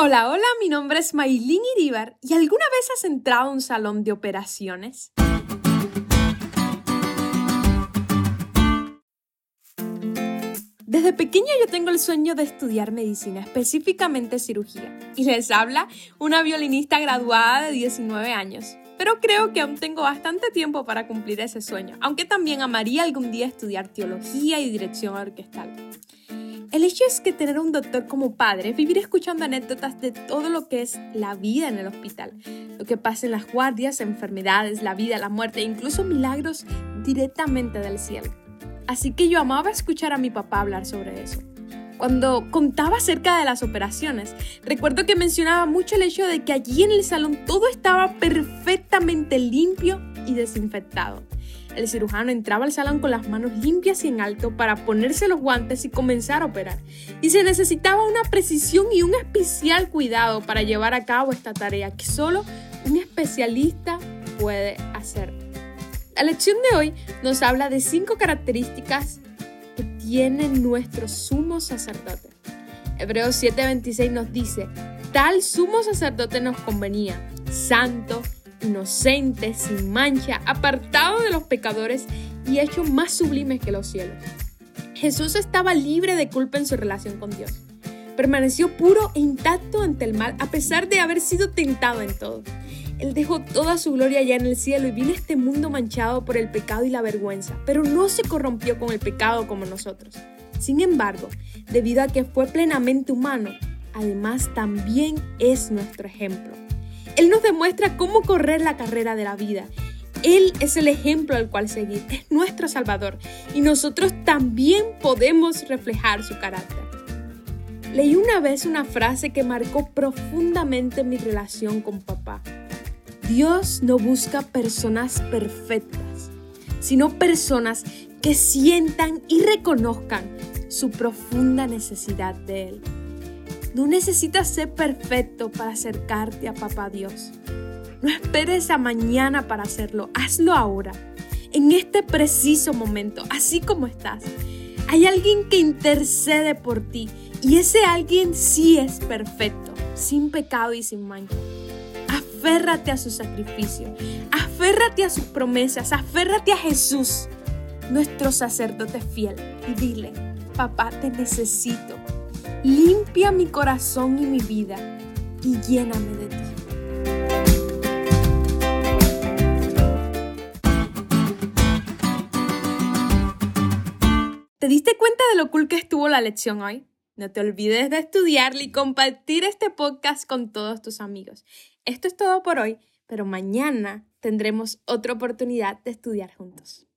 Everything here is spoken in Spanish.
Hola, hola, mi nombre es Maylin Iribar y ¿alguna vez has entrado a un salón de operaciones? Desde pequeña yo tengo el sueño de estudiar medicina, específicamente cirugía, y les habla una violinista graduada de 19 años. Pero creo que aún tengo bastante tiempo para cumplir ese sueño, aunque también amaría algún día estudiar teología y dirección orquestal. El hecho es que tener un doctor como padre es vivir escuchando anécdotas de todo lo que es la vida en el hospital, lo que pasa en las guardias, enfermedades, la vida, la muerte e incluso milagros directamente del cielo. Así que yo amaba escuchar a mi papá hablar sobre eso. Cuando contaba acerca de las operaciones, recuerdo que mencionaba mucho el hecho de que allí en el salón todo estaba perfectamente limpio y desinfectado el cirujano entraba al salón con las manos limpias y en alto para ponerse los guantes y comenzar a operar. Y se necesitaba una precisión y un especial cuidado para llevar a cabo esta tarea que solo un especialista puede hacer. La lección de hoy nos habla de cinco características que tiene nuestro sumo sacerdote. Hebreos 7:26 nos dice, tal sumo sacerdote nos convenía, santo, inocente, sin mancha, apartado de los pecadores y hecho más sublime que los cielos. Jesús estaba libre de culpa en su relación con Dios. Permaneció puro e intacto ante el mal a pesar de haber sido tentado en todo. Él dejó toda su gloria allá en el cielo y vino a este mundo manchado por el pecado y la vergüenza, pero no se corrompió con el pecado como nosotros. Sin embargo, debido a que fue plenamente humano, además también es nuestro ejemplo. Él nos demuestra cómo correr la carrera de la vida. Él es el ejemplo al cual seguir, es nuestro Salvador y nosotros también podemos reflejar su carácter. Leí una vez una frase que marcó profundamente mi relación con papá. Dios no busca personas perfectas, sino personas que sientan y reconozcan su profunda necesidad de Él. No necesitas ser perfecto para acercarte a Papá Dios. No esperes a mañana para hacerlo, hazlo ahora, en este preciso momento, así como estás. Hay alguien que intercede por ti y ese alguien sí es perfecto, sin pecado y sin mancha. Aférrate a su sacrificio, aférrate a sus promesas, aférrate a Jesús, nuestro sacerdote fiel, y dile, papá, te necesito limpia mi corazón y mi vida y lléname de ti. ¿Te diste cuenta de lo cool que estuvo la lección hoy? No te olvides de estudiarla y compartir este podcast con todos tus amigos. Esto es todo por hoy, pero mañana tendremos otra oportunidad de estudiar juntos.